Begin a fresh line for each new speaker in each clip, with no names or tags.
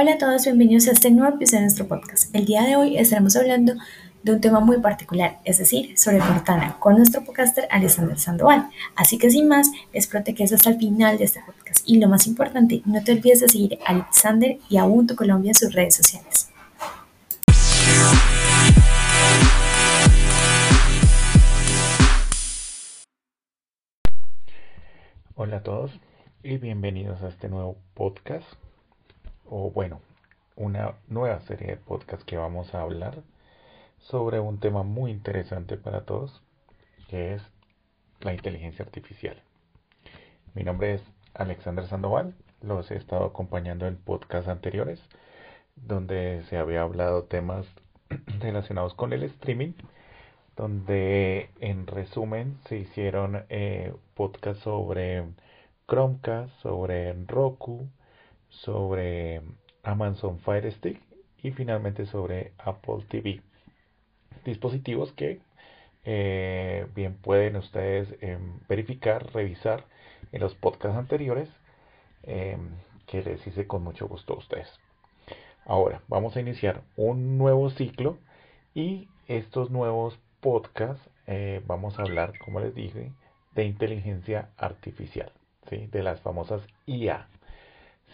Hola a todos, bienvenidos a este nuevo episodio de nuestro podcast. El día de hoy estaremos hablando de un tema muy particular, es decir, sobre Cortana, con nuestro podcaster Alexander Sandoval. Así que sin más, espero que quedes hasta el final de este podcast. Y lo más importante, no te olvides de seguir a Alexander y a Ubuntu Colombia en sus redes sociales.
Hola a todos y bienvenidos a este nuevo podcast o bueno, una nueva serie de podcasts que vamos a hablar sobre un tema muy interesante para todos, que es la inteligencia artificial. Mi nombre es Alexander Sandoval, los he estado acompañando en podcasts anteriores, donde se había hablado temas relacionados con el streaming, donde en resumen se hicieron eh, podcasts sobre Chromecast, sobre Roku, sobre Amazon Fire Stick y finalmente sobre Apple TV. Dispositivos que eh, bien pueden ustedes em, verificar, revisar en los podcasts anteriores em, que les hice con mucho gusto a ustedes. Ahora vamos a iniciar un nuevo ciclo y estos nuevos podcasts eh, vamos a hablar, como les dije, de inteligencia artificial, ¿sí? de las famosas IA.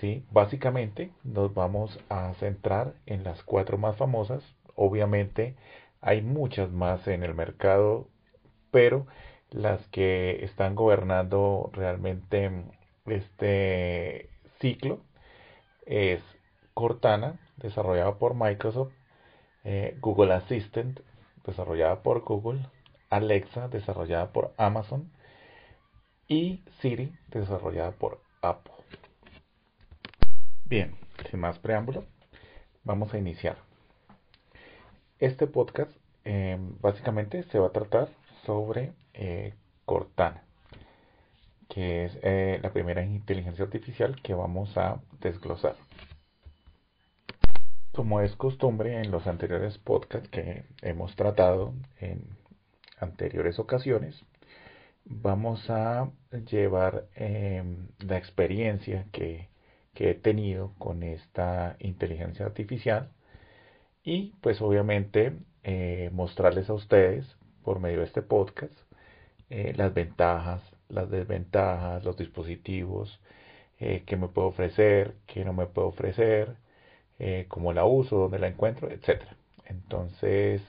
¿Sí? Básicamente nos vamos a centrar en las cuatro más famosas. Obviamente hay muchas más en el mercado, pero las que están gobernando realmente este ciclo es Cortana, desarrollada por Microsoft, eh, Google Assistant, desarrollada por Google, Alexa, desarrollada por Amazon, y Siri, desarrollada por Apple. Bien, sin más preámbulo, vamos a iniciar. Este podcast em, básicamente se va a tratar sobre eh, Cortana, que es eh, la primera inteligencia artificial que vamos a desglosar. Como es costumbre en los anteriores podcasts que hemos tratado en anteriores ocasiones, vamos a llevar em, la experiencia que que he tenido con esta inteligencia artificial y pues obviamente eh, mostrarles a ustedes por medio de este podcast eh, las ventajas, las desventajas, los dispositivos, eh, que me puedo ofrecer, que no me puedo ofrecer, cómo la uso, dónde la encuentro, etc. Entonces,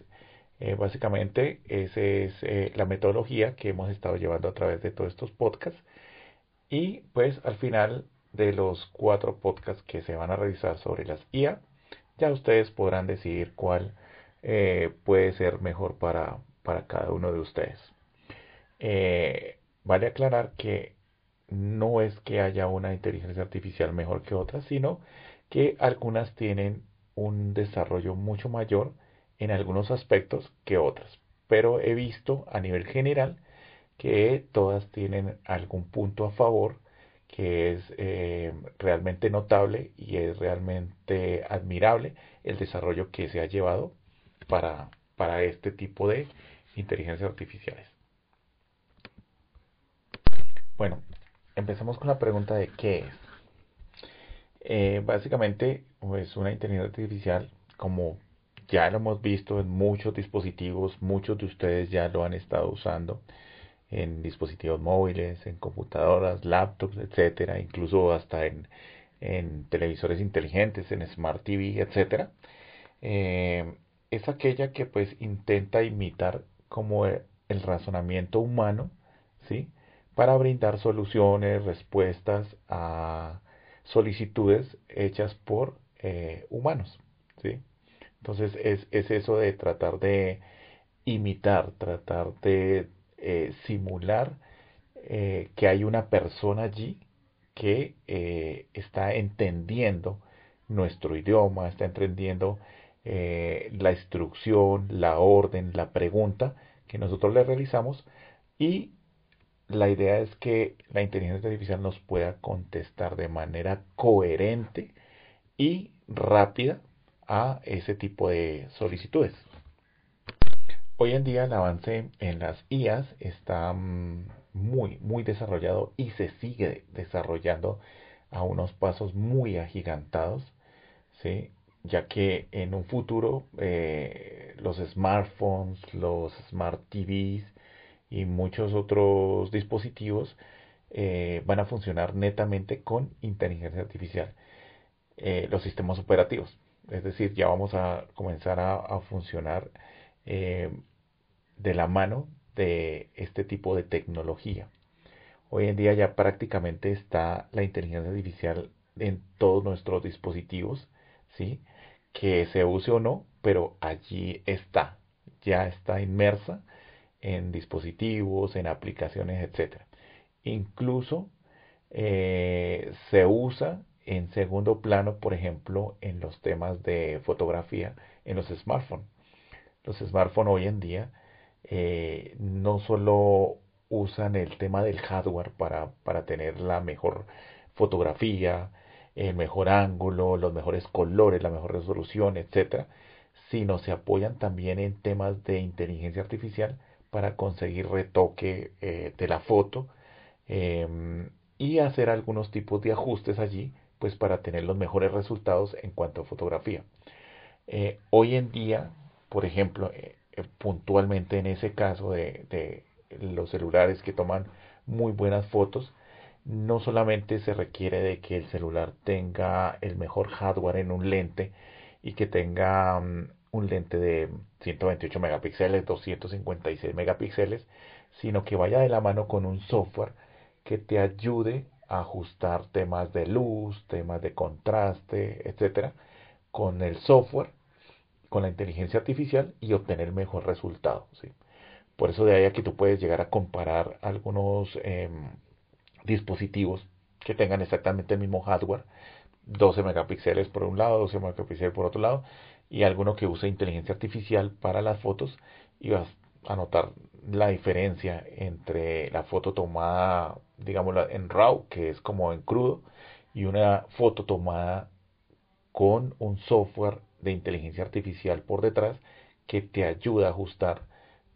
básicamente esa es la metodología que hemos estado llevando a través de todos estos podcasts y pues al final de los cuatro podcasts que se van a revisar sobre las IA, ya ustedes podrán decidir cuál eh, puede ser mejor para, para, cada uno de ustedes. Eh, vale aclarar que no es que haya una inteligencia artificial mejor que otras, sino que algunas tienen un desarrollo mucho mayor en algunos aspectos que otras. Pero he visto a nivel general que todas tienen algún punto a favor que es eh, realmente notable y es realmente admirable el desarrollo que se ha llevado para, para este tipo de inteligencias artificiales. Bueno, empezamos con la pregunta de qué es. Eh, básicamente, pues una inteligencia artificial, como ya lo hemos visto en muchos dispositivos, muchos de ustedes ya lo han estado usando, en dispositivos móviles, en computadoras, laptops, etcétera, incluso hasta en, televisores inteligentes, en Smart TV, etcétera. Eh, es aquella que pues intenta imitar como el razonamiento humano, ¿sí? Para brindar soluciones, respuestas a solicitudes hechas por eh, humanos, ¿sí? Entonces es, es eso de tratar de imitar, tratar de eh, simular eh, que hay una persona allí que eh, está entendiendo nuestro idioma, está entendiendo la instrucción, la orden, la pregunta que nosotros le realizamos y la idea es que la inteligencia artificial nos pueda contestar de manera coherente y rápida a ese tipo de solicitudes. Hoy en día el avance en las IAS está mm, muy, muy desarrollado y se sigue desarrollando a unos pasos muy agigantados. ¿sí? ya que en un futuro eh, los smartphones, los smart TVs y muchos otros dispositivos eh, van a funcionar netamente con inteligencia artificial. Eh, los sistemas operativos, es decir, ya vamos a comenzar a, funcionar de la mano de este tipo de tecnología. Hoy en día ya prácticamente está la inteligencia artificial en todos nuestros dispositivos, ¿sí? Que se use o no, pero allí está, ya está inmersa en dispositivos, en aplicaciones, etc. Incluso eh, se usa en segundo plano, por ejemplo, en los temas de fotografía en los smartphones. Los smartphones hoy en día eh, no solo usan el tema del hardware para, para tener la mejor fotografía, el mejor ángulo, los mejores colores, la mejor resolución, etcétera, sino se apoyan también en temas de inteligencia artificial para conseguir retoque eh, de la foto em, y hacer algunos tipos de ajustes allí, pues para tener los mejores resultados en cuanto a fotografía. Eh, hoy en día, por ejemplo, eh, puntualmente en ese caso de, de los celulares que toman muy buenas fotos, no solamente se requiere de que el celular tenga el mejor hardware en un lente y que tenga mm, un lente de 128 megapíxeles, 256 megapíxeles, sino que vaya de la mano con un software que te ayude a ajustar temas de luz, temas de contraste, etcétera, con el software, con la inteligencia artificial y obtener mejor resultado. ¿sí? Por eso de ahí a que tú puedes llegar a comparar algunos em, dispositivos que tengan exactamente el mismo hardware, 12 megapíxeles por un lado, 12 megapíxeles por otro lado, y alguno que use inteligencia artificial para las fotos, y vas a notar la diferencia entre la foto tomada, digamos, en RAW, que es como en crudo, y una foto tomada con un software de inteligencia artificial por detrás que te ayuda a ajustar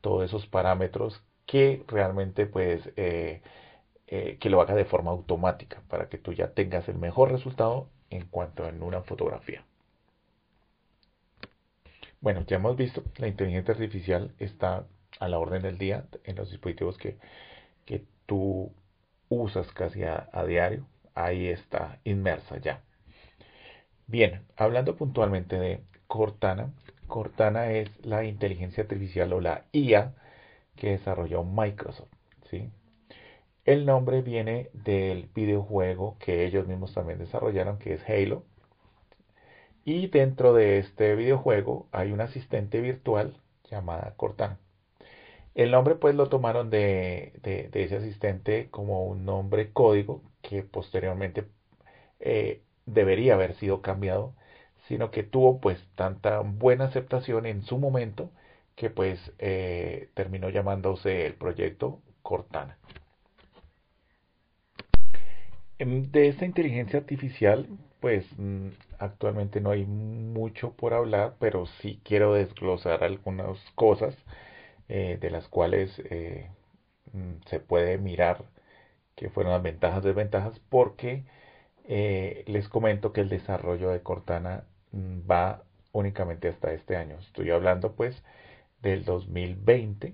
todos esos parámetros que realmente pues eh, eh, que lo haga de forma automática para que tú ya tengas el mejor resultado en cuanto en una fotografía. Bueno, ya hemos visto, la inteligencia artificial está a la orden del día en los dispositivos que, que tú usas casi a, a diario. Ahí está inmersa ya. Bien, hablando puntualmente de Cortana, Cortana es la inteligencia artificial o la IA que desarrolló Microsoft. ¿sí? El nombre viene del videojuego que ellos mismos también desarrollaron, que es Halo. Y dentro de este videojuego hay un asistente virtual llamada Cortana. El nombre pues lo tomaron de, ese asistente como un nombre código que posteriormente eh, debería haber sido cambiado, sino que tuvo pues tanta buena aceptación en su momento que pues eh, terminó llamándose el proyecto Cortana. Em, de esta inteligencia artificial, pues mm, actualmente no hay mucho por hablar, pero sí quiero desglosar algunas cosas eh, de las cuales eh, mm, se puede mirar que fueron las ventajas, desventajas, porque eh, les comento que el desarrollo de Cortana mm, va únicamente hasta este año. Estoy hablando pues del 2020,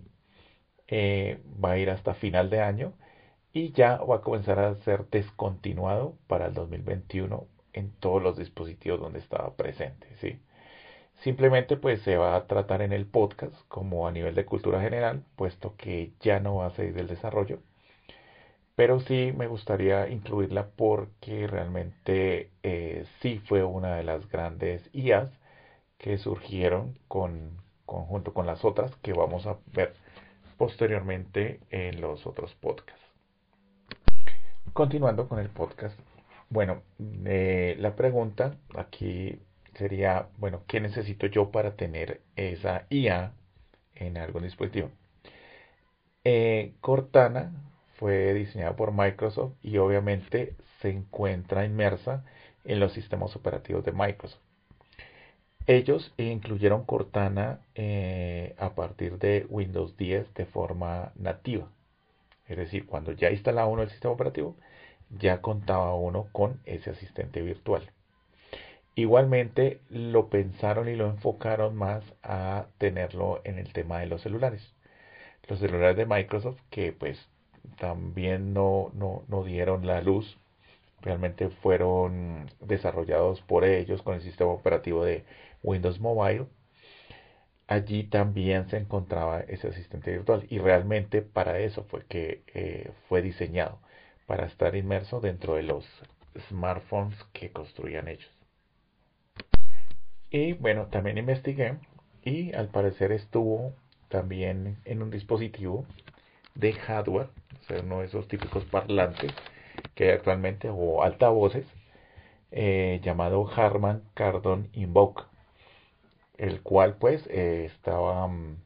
va a ir hasta final de año y ya va a comenzar a ser descontinuado para el 2021 en todos los dispositivos donde estaba presente, ¿sí? Simplemente pues se va a tratar en el podcast como a nivel de cultura general, puesto que ya no va a seguir el desarrollo. Pero sí me gustaría incluirla porque realmente eh, sí fue una de las grandes IAs que surgieron con, junto con las otras que vamos a ver posteriormente en los otros podcasts. Continuando con el podcast. Bueno, eh, la pregunta aquí sería, bueno, ¿qué necesito yo para tener esa IA en algún dispositivo? Eh, Cortana fue diseñada por Microsoft y obviamente se encuentra inmersa en los sistemas operativos de Microsoft. Ellos incluyeron Cortana eh, a partir de Windows 10 de forma nativa. Es decir, cuando ya instalaba uno el sistema operativo, ya contaba uno con ese asistente virtual. Igualmente lo pensaron y lo enfocaron más a tenerlo en el tema de los celulares. Los celulares de Microsoft que pues también no, no, no dieron la luz, realmente fueron desarrollados por ellos con el sistema operativo de Windows Mobile. Allí también se encontraba ese asistente virtual y realmente para eso fue que eh, fue diseñado, para estar inmerso dentro de los smartphones que construían ellos. Y bueno, también investigué y al parecer estuvo también en un dispositivo de hardware, o sea, uno de esos típicos parlantes que hay actualmente, o altavoces, eh, llamado Harman Kardon Invoke, el cual pues eh, estaba mm,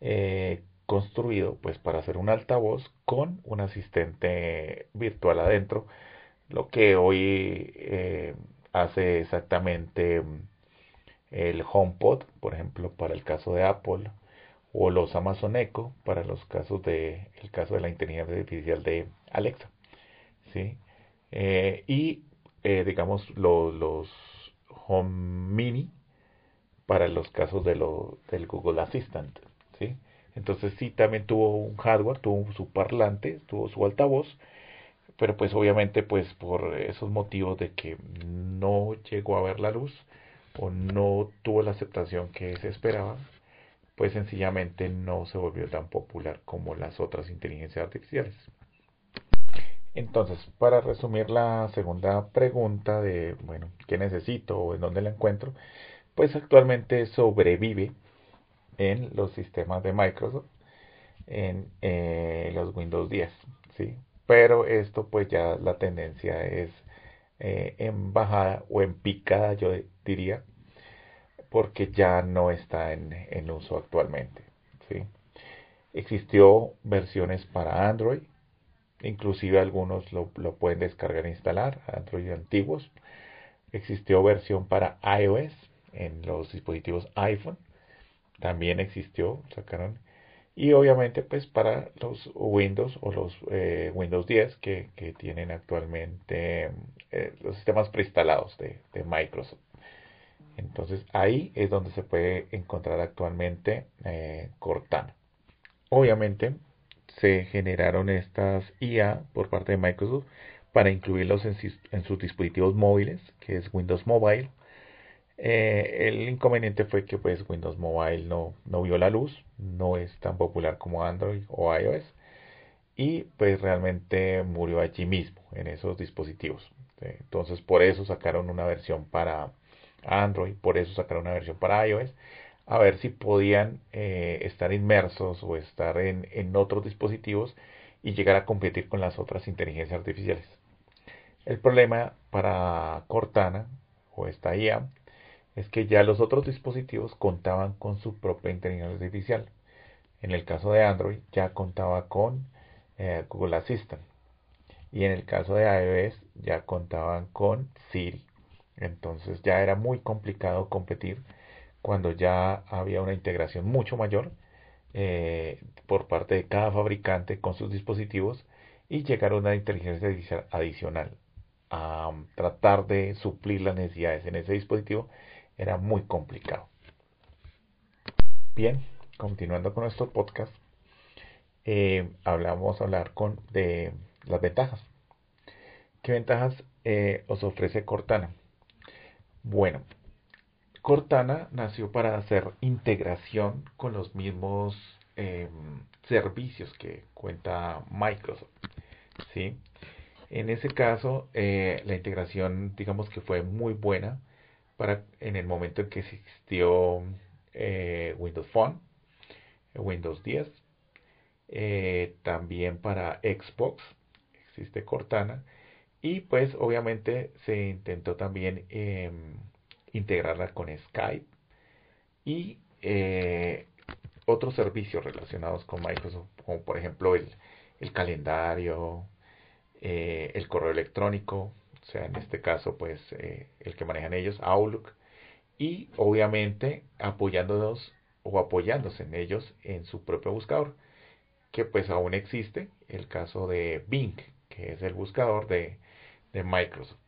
eh, construido pues para hacer un altavoz con un asistente virtual adentro, lo que hoy hace exactamente mm, el HomePod, por ejemplo, para el caso de Apple, o los Amazon Echo para los casos de el caso de la inteligencia artificial de Alexa, ¿sí? Eh, y eh, digamos los Home Mini para los casos de lo, del Google Assistant, ¿sí? Entonces sí también tuvo un hardware, tuvo su parlante, tuvo su altavoz, pero pues obviamente pues por esos motivos de que no llegó a ver la luz o no tuvo la aceptación que se esperaba, pues sencillamente no se volvió tan popular como las otras inteligencias artificiales. Entonces, para resumir la segunda pregunta de, bueno, ¿qué necesito o en dónde la encuentro? Pues actualmente sobrevive en los sistemas de Microsoft, en eh, los Windows 10, ¿sí? Pero esto pues ya la tendencia es eh, en bajada o en picada, yo diría, porque ya no está en, uso actualmente. ¿sí? Existió versiones para Android, inclusive algunos lo, pueden descargar e instalar, Android antiguos. Existió versión para iOS en los dispositivos iPhone, también existió, sacaron. Y obviamente pues para los Windows o los eh, Windows 10 que, tienen actualmente eh, los sistemas preinstalados de Microsoft. Entonces ahí es donde se puede encontrar actualmente eh, Cortana. Obviamente se generaron estas IA por parte de Microsoft para incluirlos en, sus dispositivos móviles, que es Windows Mobile. Eh, el inconveniente fue que pues Windows Mobile no, no vio la luz, no es tan popular como Android o iOS y pues realmente murió allí mismo en esos dispositivos. Entonces por eso sacaron una versión para Android, por eso sacaron una versión para iOS, a ver si podían eh, estar inmersos o estar en, en otros dispositivos y llegar a competir con las otras inteligencias artificiales. El problema para Cortana o esta IA es que ya los otros dispositivos contaban con su propia inteligencia artificial. En el caso de Android ya contaba con eh, Google Assistant y en el caso de iOS ya contaban con Siri. Entonces ya era muy complicado competir cuando ya había una integración mucho mayor eh, por parte de cada fabricante con sus dispositivos y llegar a una inteligencia adicional a tratar de suplir las necesidades en ese dispositivo era muy complicado. Bien, continuando con nuestro podcast, eh, hablamos hablar con de las ventajas. ¿Qué ventajas eh, os ofrece Cortana? Bueno, Cortana nació para hacer integración con los mismos em, servicios que cuenta Microsoft. ¿sí? En ese caso, eh, la integración, digamos que fue muy buena para en el momento en que existió eh, Windows Phone, Windows 10, eh, también para Xbox existe Cortana y pues obviamente se intentó también em, integrarla con Skype y eh, otros servicios relacionados con Microsoft, como por ejemplo el, calendario, eh, el correo electrónico, o sea, en este caso pues eh, el que manejan ellos, Outlook, y obviamente apoyándonos o apoyándose en ellos en su propio buscador, que pues aún existe, el caso de Bing, que es el buscador de, Microsoft.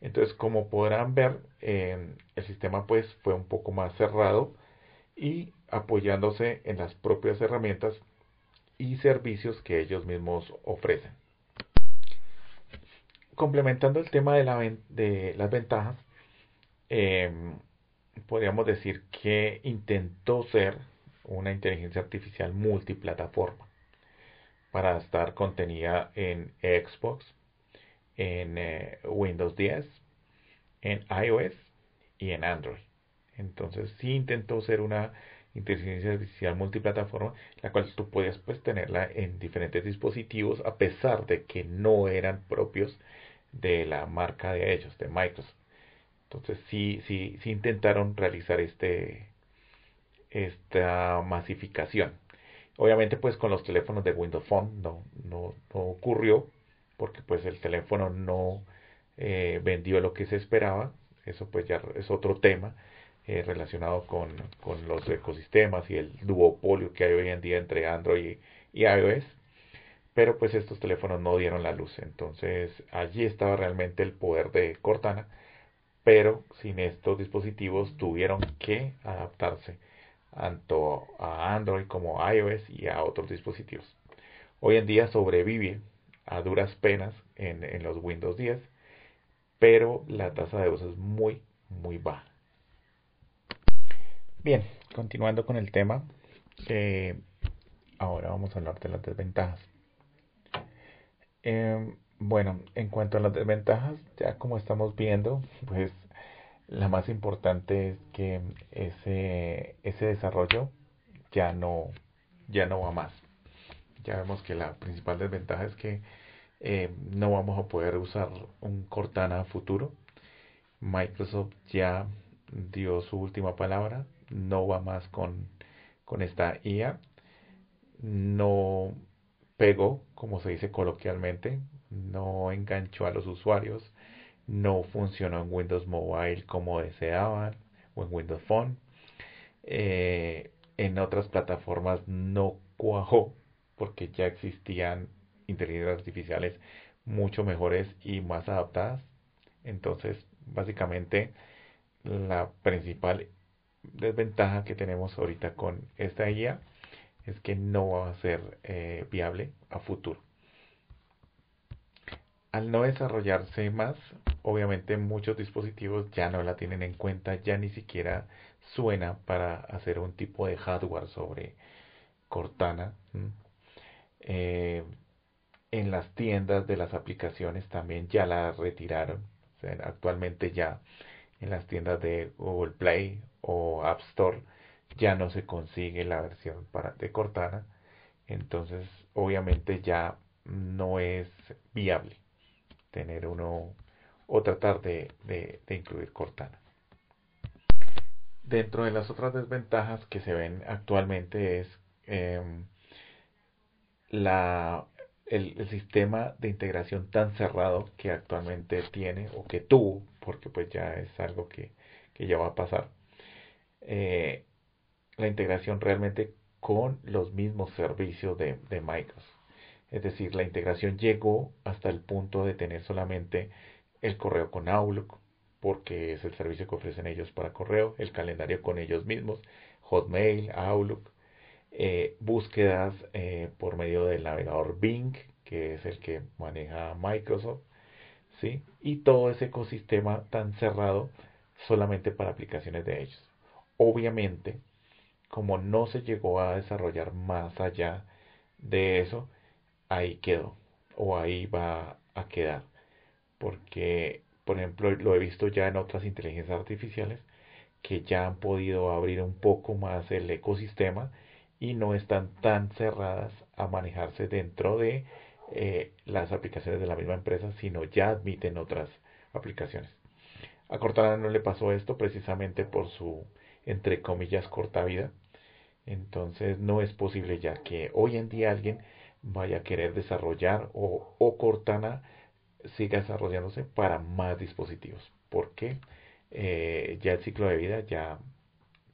Entonces, como podrán ver, el sistema pues fue un poco más cerrado y apoyándose en las propias herramientas y servicios que ellos mismos ofrecen. Complementando el tema de, la, de las ventajas, em, podríamos decir que intentó ser una inteligencia artificial multiplataforma para estar contenida en Xbox, en eh, Windows 10, en iOS y en Android. Entonces sí intentó ser una inteligencia artificial multiplataforma, la cual tú podías pues tenerla en diferentes dispositivos a pesar de que no eran propios de la marca de ellos, de Microsoft. Entonces sí, sí, sí intentaron realizar este, esta masificación. Obviamente pues con los teléfonos de Windows Phone no, no, ocurrió porque pues el teléfono no eh, vendió lo que se esperaba. Eso pues ya es otro tema eh, relacionado con, con, los ecosistemas y el duopolio que hay hoy en día entre Android y iOS. Pero pues estos teléfonos no dieron la luz. Entonces allí estaba realmente el poder de Cortana pero sin estos dispositivos tuvieron que adaptarse tanto a Android como a iOS y a otros dispositivos. Hoy en día sobrevive a duras penas en, los Windows 10, pero la tasa de uso es muy, muy baja. Bien, continuando con el tema, eh, ahora vamos a hablar de las desventajas. Em, bueno, en cuanto a las desventajas, ya como estamos viendo, pues la más importante es que ese, ese desarrollo ya no, ya no va más. Ya vemos que la principal desventaja es que eh, no vamos a poder usar un Cortana futuro. Microsoft ya dio su última palabra, no va más con, con esta IA, no pegó, como se dice coloquialmente, no enganchó a los usuarios, no funcionó en Windows Mobile como deseaban o en Windows Phone. Eh, en otras plataformas no cuajó porque ya existían inteligencias artificiales mucho mejores y más adaptadas. Entonces, básicamente, la principal desventaja que tenemos ahorita con esta guía es que no va a ser eh, viable a futuro al no desarrollarse más, obviamente muchos dispositivos ya no la tienen en cuenta, ya ni siquiera suena para hacer un tipo de hardware sobre Cortana. Eh, en las tiendas de las aplicaciones también ya la retiraron. actualmente ya en las tiendas de Google Play o App Store ya no se consigue la versión para, de Cortana. Entonces, obviamente ya no es viable tener uno o tratar de, incluir Cortana. Dentro de las otras desventajas que se ven actualmente es em, la, el, sistema de integración tan cerrado que actualmente tiene o que tuvo, porque pues ya es algo que, ya va a pasar. Eh, la integración realmente con los mismos servicios de, de Microsoft. Es decir, la integración llegó hasta el punto de tener solamente el correo con Outlook, porque es el servicio que ofrecen ellos para correo, el calendario con ellos mismos, Hotmail, Outlook, eh, búsquedas eh, por medio del navegador Bing, que es el que maneja Microsoft, ¿sí? y todo ese ecosistema tan cerrado solamente para aplicaciones de ellos. Obviamente, como no se llegó a desarrollar más allá de eso, ahí quedó o ahí va a quedar. Porque, por ejemplo, lo he visto ya en otras inteligencias artificiales que ya han podido abrir un poco más el ecosistema y no están tan cerradas a manejarse dentro de eh, las aplicaciones de la misma empresa, sino ya admiten otras aplicaciones. A Cortana no le pasó esto precisamente por su, entre comillas, corta vida. Entonces no es posible ya que hoy en día alguien vaya a querer desarrollar o, Cortana siga desarrollándose para más dispositivos. Porque eh, ya el ciclo de vida ya,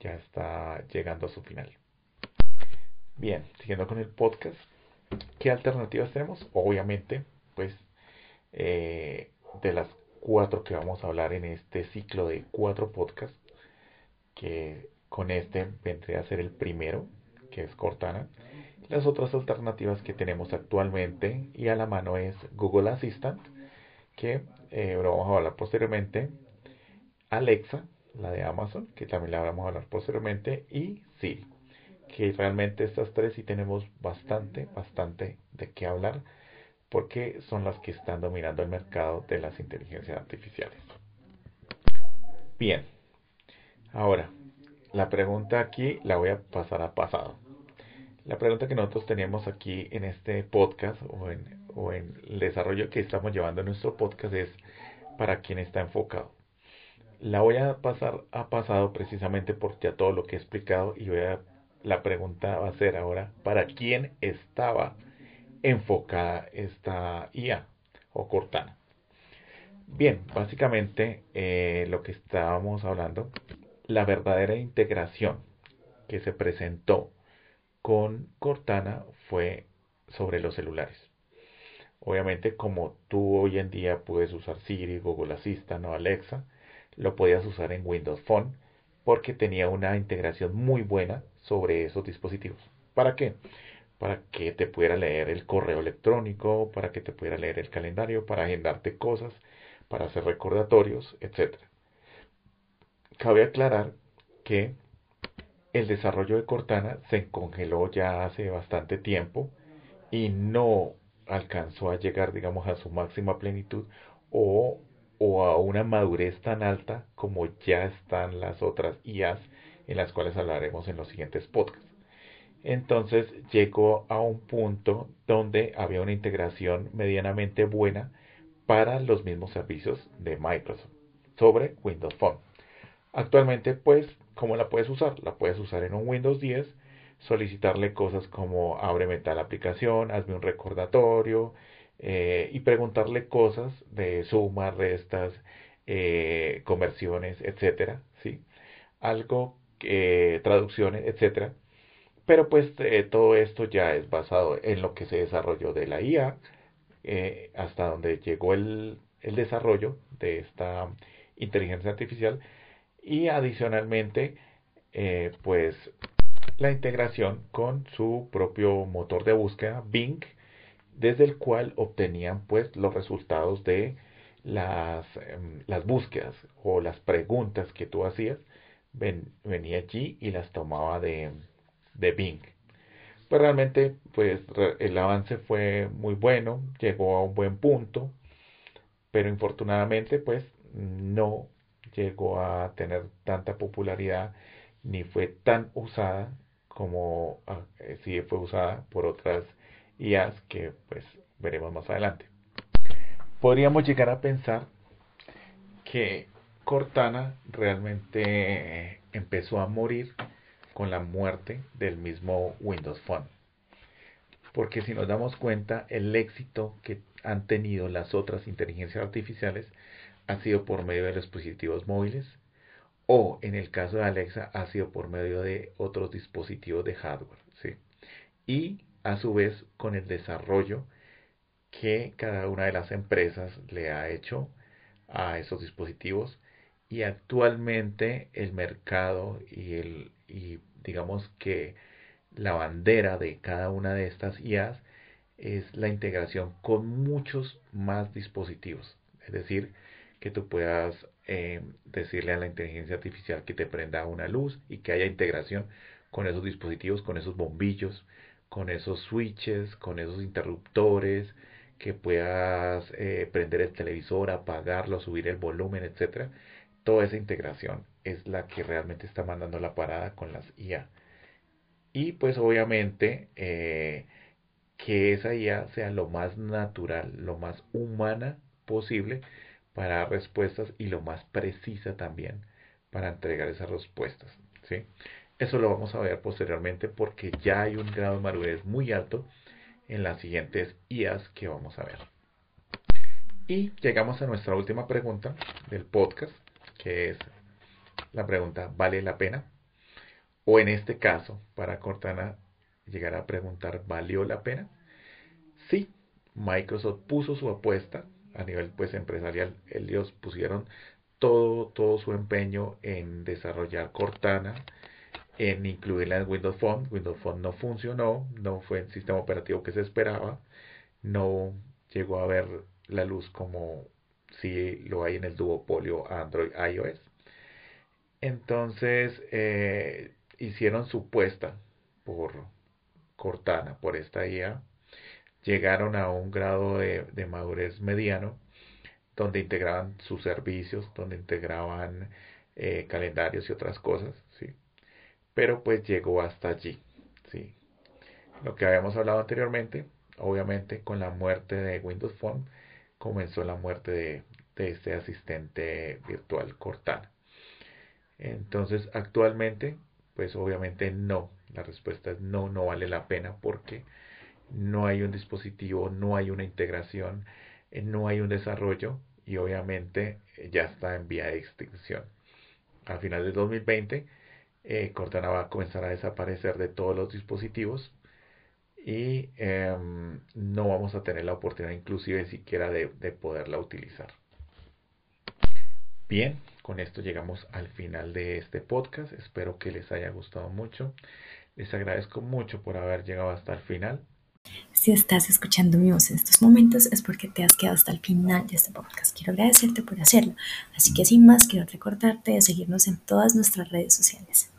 ya está llegando a su final. Bien, siguiendo con el podcast, ¿qué alternativas tenemos? Obviamente, pues, eh, de las cuatro que vamos a hablar en este ciclo de cuatro podcasts, que con este vendría a ser el primero, que es Cortana. Las otras alternativas que tenemos actualmente y a la mano es Google Assistant, que eh, vamos a hablar posteriormente, Alexa, la de Amazon, que también la vamos a hablar posteriormente, y Siri, que realmente estas tres sí tenemos bastante, bastante de qué hablar, porque son las que están dominando el mercado de las inteligencias artificiales. Bien, ahora, la pregunta aquí la voy a pasar a pasado. La pregunta que nosotros tenemos aquí en este podcast o en, o en el desarrollo que estamos llevando en nuestro podcast es para quién está enfocado. La voy a pasar a pasado precisamente por ya todo lo que he explicado y voy a, la pregunta va a ser ahora para quién estaba enfocada esta IA o Cortana. Bien, básicamente eh, lo que estábamos hablando, la verdadera integración que se presentó con Cortana fue sobre los celulares. Obviamente, como tú hoy en día puedes usar Siri, Google Assistant o Alexa, lo podías usar en Windows Phone porque tenía una integración muy buena sobre esos dispositivos. ¿Para qué? Para que te pudiera leer el correo electrónico, para que te pudiera leer el calendario, para agendarte cosas, para hacer recordatorios, etc. Cabe aclarar que el desarrollo de Cortana se congeló ya hace bastante tiempo y no alcanzó a llegar, digamos, a su máxima plenitud o, o a una madurez tan alta como ya están las otras IAs en las cuales hablaremos en los siguientes podcasts. Entonces llegó a un punto donde había una integración medianamente buena para los mismos servicios de Microsoft sobre Windows Phone. Actualmente, pues, ¿cómo la puedes usar? La puedes usar en un Windows 10, solicitarle cosas como ábreme tal aplicación, hazme un recordatorio eh, y preguntarle cosas de suma, restas, eh, conversiones, etcétera, ¿sí? Algo, eh, traducciones, etcétera. Pero pues todo esto ya es basado en lo que se desarrolló de la IA, hasta donde llegó el, el desarrollo de esta inteligencia artificial y adicionalmente eh, pues la integración con su propio motor de búsqueda Bing desde el cual obtenían pues los resultados de las, em, las búsquedas o las preguntas que tú hacías venía allí y las tomaba de, de Bing pues realmente pues el avance fue muy bueno llegó a un buen punto pero infortunadamente pues no llegó a tener tanta popularidad ni fue tan usada como ah, eh, si fue usada por otras IAs que pues veremos más adelante. Podríamos llegar a pensar que Cortana realmente empezó a morir con la muerte del mismo Windows Phone. Porque si nos damos cuenta, el éxito que han tenido las otras inteligencias artificiales ha sido por medio de los dispositivos móviles o en el caso de Alexa ha sido por medio de otros dispositivos de hardware. Y a su vez con el desarrollo que cada una de las empresas le ha hecho a esos dispositivos y actualmente el mercado y el y digamos que la bandera de cada una de estas IAs es la integración con muchos más dispositivos es decir que tú puedas eh, decirle a la inteligencia artificial que te prenda una luz y que haya integración con esos dispositivos, con esos bombillos, con esos switches, con esos interruptores, que puedas eh, prender el televisor, apagarlo, subir el volumen, etcétera. Toda esa integración es la que realmente está mandando la parada con las IA. Y pues obviamente eh, que esa IA sea lo más natural, lo más humana posible para dar respuestas y lo más precisa también para entregar esas respuestas. ¿sí? Eso lo vamos a ver posteriormente porque ya hay un grado de madurez muy alto en las siguientes IAs que vamos a ver. Y llegamos a nuestra última pregunta del podcast, es la pregunta, ¿vale la pena? O en este caso, para Cortana, llegar a preguntar, ¿valió la pena? Sí, Microsoft puso su apuesta a nivel pues empresarial, ellos pusieron todo, todo su empeño en desarrollar Cortana, en incluirla en Windows Phone. Windows Phone no funcionó, no fue el sistema operativo que se esperaba, no llegó a ver la luz como si lo hay en el duopolio Android-iOS. Entonces eh, hicieron su puesta por Cortana, por esta IA. Llegaron a un grado de, madurez mediano donde integraban sus servicios, donde integraban eh, calendarios y otras cosas, ¿sí? Pero pues llegó hasta allí, ¿sí? Lo que habíamos hablado anteriormente, obviamente con la muerte de Windows Phone, comenzó la muerte de, de este asistente virtual Cortana. Entonces, actualmente, pues obviamente no. La respuesta es no, no vale la pena porque no hay un dispositivo, no hay una integración, eh, no hay un desarrollo y obviamente ya está en vía de extinción. Al final de 2020, eh, Cortana va a comenzar a desaparecer de todos los dispositivos y em, no vamos a tener la oportunidad inclusive siquiera de, de poderla utilizar. Bien, con esto llegamos al final de este podcast. Espero que les haya gustado mucho. Les agradezco mucho por haber llegado hasta el final.
Si estás escuchando mi voz en estos momentos es porque te has quedado hasta el final de este podcast. Quiero agradecerte por hacerlo. Así que sin más, quiero recordarte de seguirnos en todas nuestras redes sociales.